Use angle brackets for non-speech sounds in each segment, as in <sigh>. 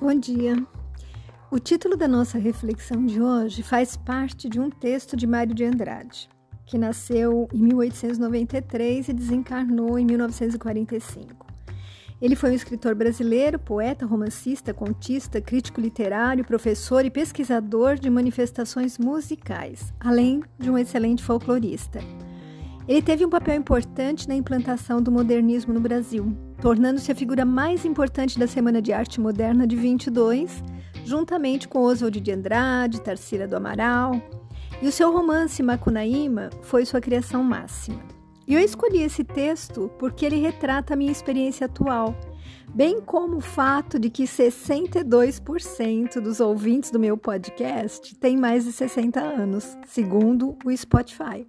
Bom dia. O título da nossa reflexão de hoje faz parte de um texto de Mário de Andrade, que nasceu em 1893 e desencarnou em 1945. Ele foi um escritor brasileiro, poeta, romancista, contista, crítico literário, professor e pesquisador de manifestações musicais, além de um excelente folclorista. Ele teve um papel importante na implantação do modernismo no Brasil, tornando-se a figura mais importante da Semana de Arte Moderna de 22, juntamente com Oswald de Andrade, Tarsila do Amaral. E o seu romance Macunaíma foi sua criação máxima. E eu escolhi esse texto porque ele retrata a minha experiência atual, bem como o fato de que 62% dos ouvintes do meu podcast têm mais de 60 anos, segundo o Spotify.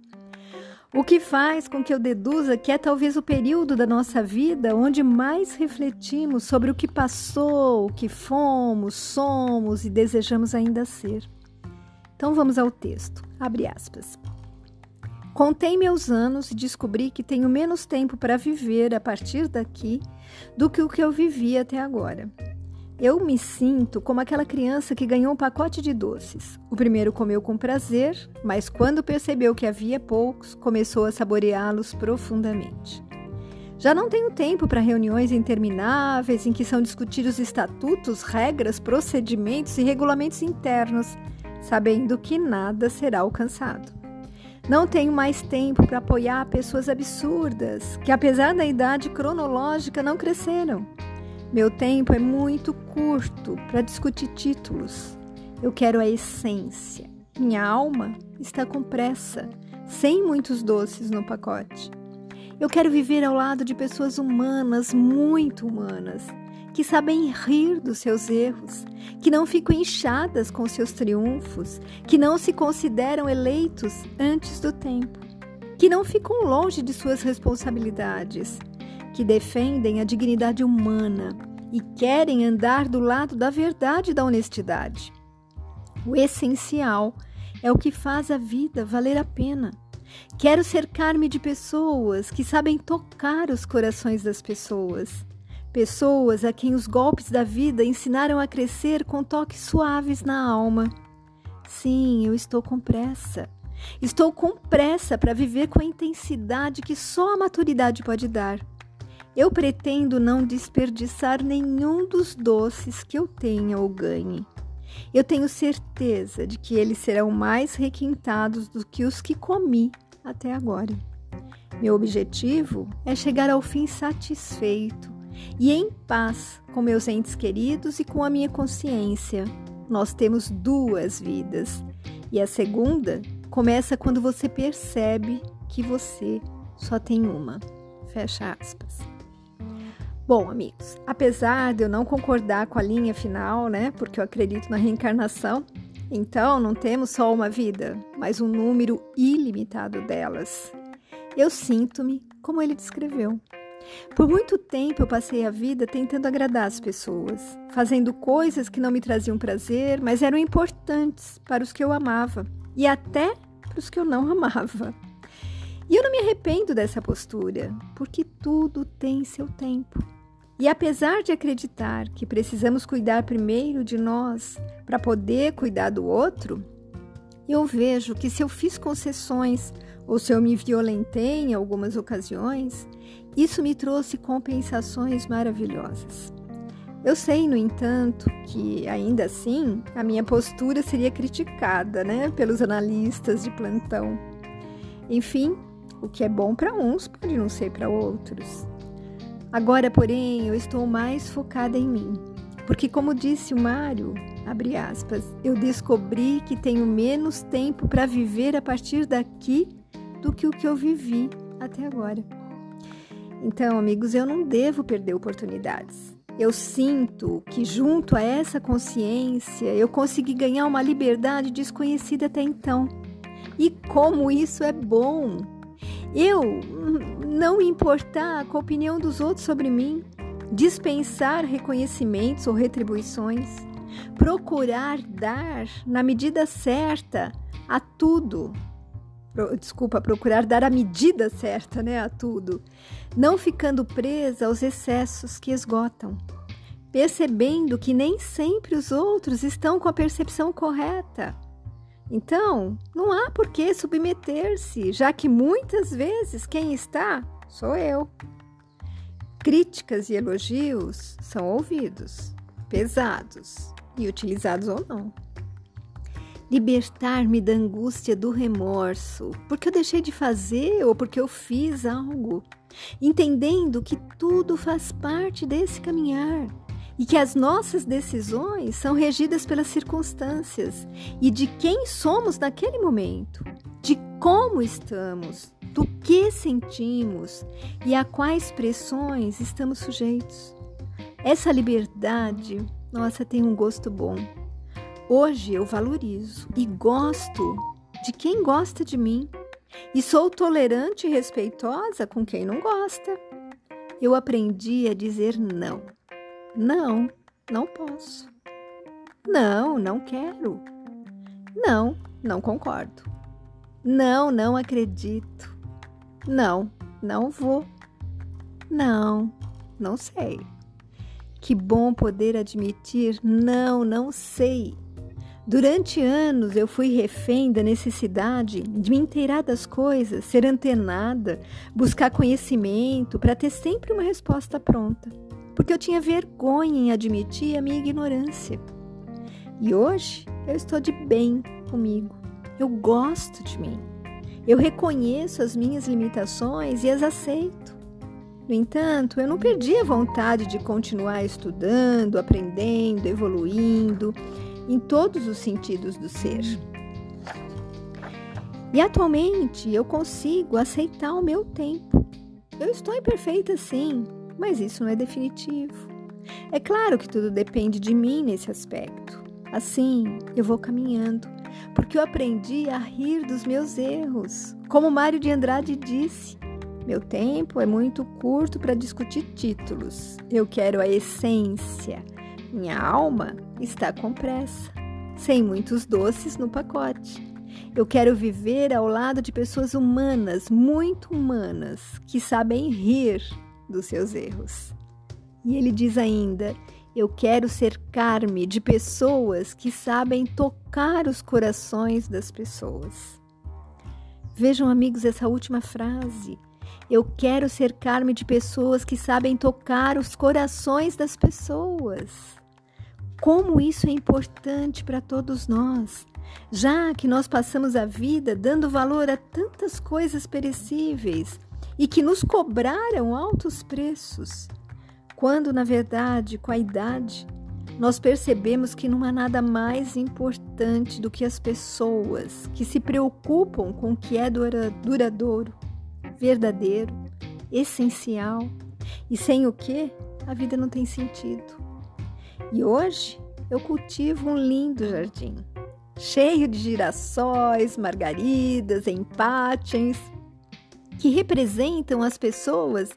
O que faz com que eu deduza que é talvez o período da nossa vida onde mais refletimos sobre o que passou, o que fomos, somos e desejamos ainda ser. Então vamos ao texto. Abre aspas. Contei meus anos e descobri que tenho menos tempo para viver a partir daqui do que o que eu vivi até agora. Eu me sinto como aquela criança que ganhou um pacote de doces. O primeiro comeu com prazer, mas quando percebeu que havia poucos, começou a saboreá-los profundamente. Já não tenho tempo para reuniões intermináveis em que são discutidos estatutos, regras, procedimentos e regulamentos internos, sabendo que nada será alcançado. Não tenho mais tempo para apoiar pessoas absurdas que, apesar da idade cronológica, não cresceram. Meu tempo é muito curto para discutir títulos. Eu quero a essência. Minha alma está com pressa, sem muitos doces no pacote. Eu quero viver ao lado de pessoas humanas, muito humanas, que sabem rir dos seus erros, que não ficam inchadas com seus triunfos, que não se consideram eleitos antes do tempo, que não ficam longe de suas responsabilidades que defendem a dignidade humana e querem andar do lado da verdade e da honestidade. O essencial é o que faz a vida valer a pena. Quero cercar-me de pessoas que sabem tocar os corações das pessoas. Pessoas a quem os golpes da vida ensinaram a crescer com toques suaves na alma. Sim, eu estou com pressa. Estou com pressa para viver com a intensidade que só a maturidade pode dar. Eu pretendo não desperdiçar nenhum dos doces que eu tenha ou ganhe. Eu tenho certeza de que eles serão mais requintados do que os que comi até agora. Meu objetivo é chegar ao fim satisfeito e em paz com meus entes queridos e com a minha consciência. Nós temos duas vidas e a segunda começa quando você percebe que você só tem uma. Fecha aspas. Bom, amigos, apesar de eu não concordar com a linha final, né, porque eu acredito na reencarnação, então não temos só uma vida, mas um número ilimitado delas. Eu sinto-me como ele descreveu. Por muito tempo eu passei a vida tentando agradar as pessoas, fazendo coisas que não me traziam prazer, mas eram importantes para os que eu amava e até para os que eu não <laughs> amava. E eu não me arrependo dessa postura, porque tudo tem seu tempo. E apesar de acreditar que precisamos cuidar primeiro de nós para poder cuidar do outro, eu vejo que se eu fiz concessões ou se eu me violentei em algumas ocasiões, isso me trouxe compensações maravilhosas. Eu sei, no entanto, que ainda assim a minha postura seria criticada né, pelos analistas de plantão. Enfim, o que é bom para uns pode não ser para outros. Agora, porém, eu estou mais focada em mim, porque, como disse o Mário, abre aspas, eu descobri que tenho menos tempo para viver a partir daqui do que o que eu vivi até agora. Então, amigos, eu não devo perder oportunidades. Eu sinto que, junto a essa consciência, eu consegui ganhar uma liberdade desconhecida até então. E como isso é bom! Eu não importar com a opinião dos outros sobre mim, dispensar reconhecimentos ou retribuições, procurar dar na medida certa a tudo. Desculpa, procurar dar a medida certa, né, a tudo, não ficando presa aos excessos que esgotam. percebendo que nem sempre os outros estão com a percepção correta. Então, não há por que submeter-se, já que muitas vezes quem está sou eu. Críticas e elogios são ouvidos, pesados e utilizados ou não. Libertar-me da angústia do remorso, porque eu deixei de fazer ou porque eu fiz algo, entendendo que tudo faz parte desse caminhar e que as nossas decisões são regidas pelas circunstâncias e de quem somos naquele momento, de como estamos, do que sentimos e a quais pressões estamos sujeitos. Essa liberdade, nossa, tem um gosto bom. Hoje eu valorizo e gosto de quem gosta de mim e sou tolerante e respeitosa com quem não gosta. Eu aprendi a dizer não não, não posso. Não, não quero. Não, não concordo. Não, não acredito. Não, não vou. Não, não sei. Que bom poder admitir não, não sei. Durante anos eu fui refém da necessidade de me inteirar das coisas, ser antenada, buscar conhecimento para ter sempre uma resposta pronta porque eu tinha vergonha em admitir a minha ignorância. E hoje eu estou de bem comigo. Eu gosto de mim. Eu reconheço as minhas limitações e as aceito. No entanto, eu não perdi a vontade de continuar estudando, aprendendo, evoluindo, em todos os sentidos do ser. E atualmente eu consigo aceitar o meu tempo. Eu estou imperfeita sim, mas isso não é definitivo. É claro que tudo depende de mim nesse aspecto. Assim, eu vou caminhando, porque eu aprendi a rir dos meus erros. Como Mário de Andrade disse, meu tempo é muito curto para discutir títulos. Eu quero a essência. Minha alma está com pressa, sem muitos doces no pacote. Eu quero viver ao lado de pessoas humanas, muito humanas, que sabem rir dos seus erros. E ele diz ainda: Eu quero cercar-me de pessoas que sabem tocar os corações das pessoas. Vejam, amigos, essa última frase. Eu quero cercar-me de pessoas que sabem tocar os corações das pessoas. Como isso é importante para todos nós, já que nós passamos a vida dando valor a tantas coisas perecíveis e que nos cobraram altos preços, quando na verdade, com a idade, nós percebemos que não há nada mais importante do que as pessoas que se preocupam com o que é duradouro, verdadeiro, essencial e sem o que a vida não tem sentido. E hoje eu cultivo um lindo jardim, cheio de girassóis, margaridas, empátiens que representam as pessoas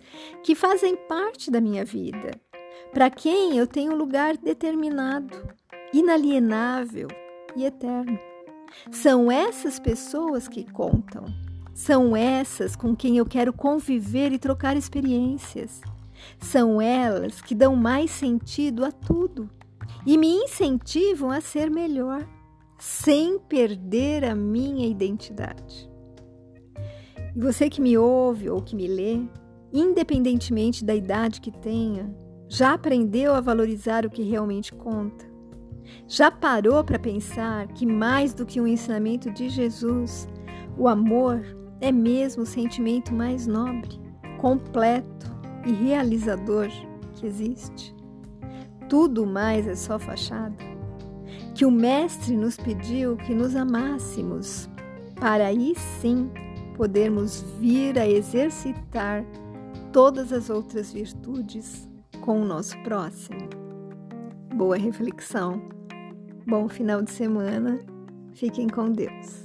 que fazem parte da minha vida, para quem eu tenho um lugar determinado, inalienável e eterno. São essas pessoas que contam. São essas com quem eu quero conviver e trocar experiências. São elas que dão mais sentido a tudo e me incentivam a ser melhor, sem perder a minha identidade. E você que me ouve ou que me lê, independentemente da idade que tenha, já aprendeu a valorizar o que realmente conta? Já parou para pensar que mais do que um ensinamento de Jesus, o amor é mesmo o sentimento mais nobre, completo e realizador que existe? Tudo mais é só fachada? Que o Mestre nos pediu que nos amássemos, para aí sim podermos vir a exercitar todas as outras virtudes com o nosso próximo. Boa reflexão, bom final de semana, fiquem com Deus.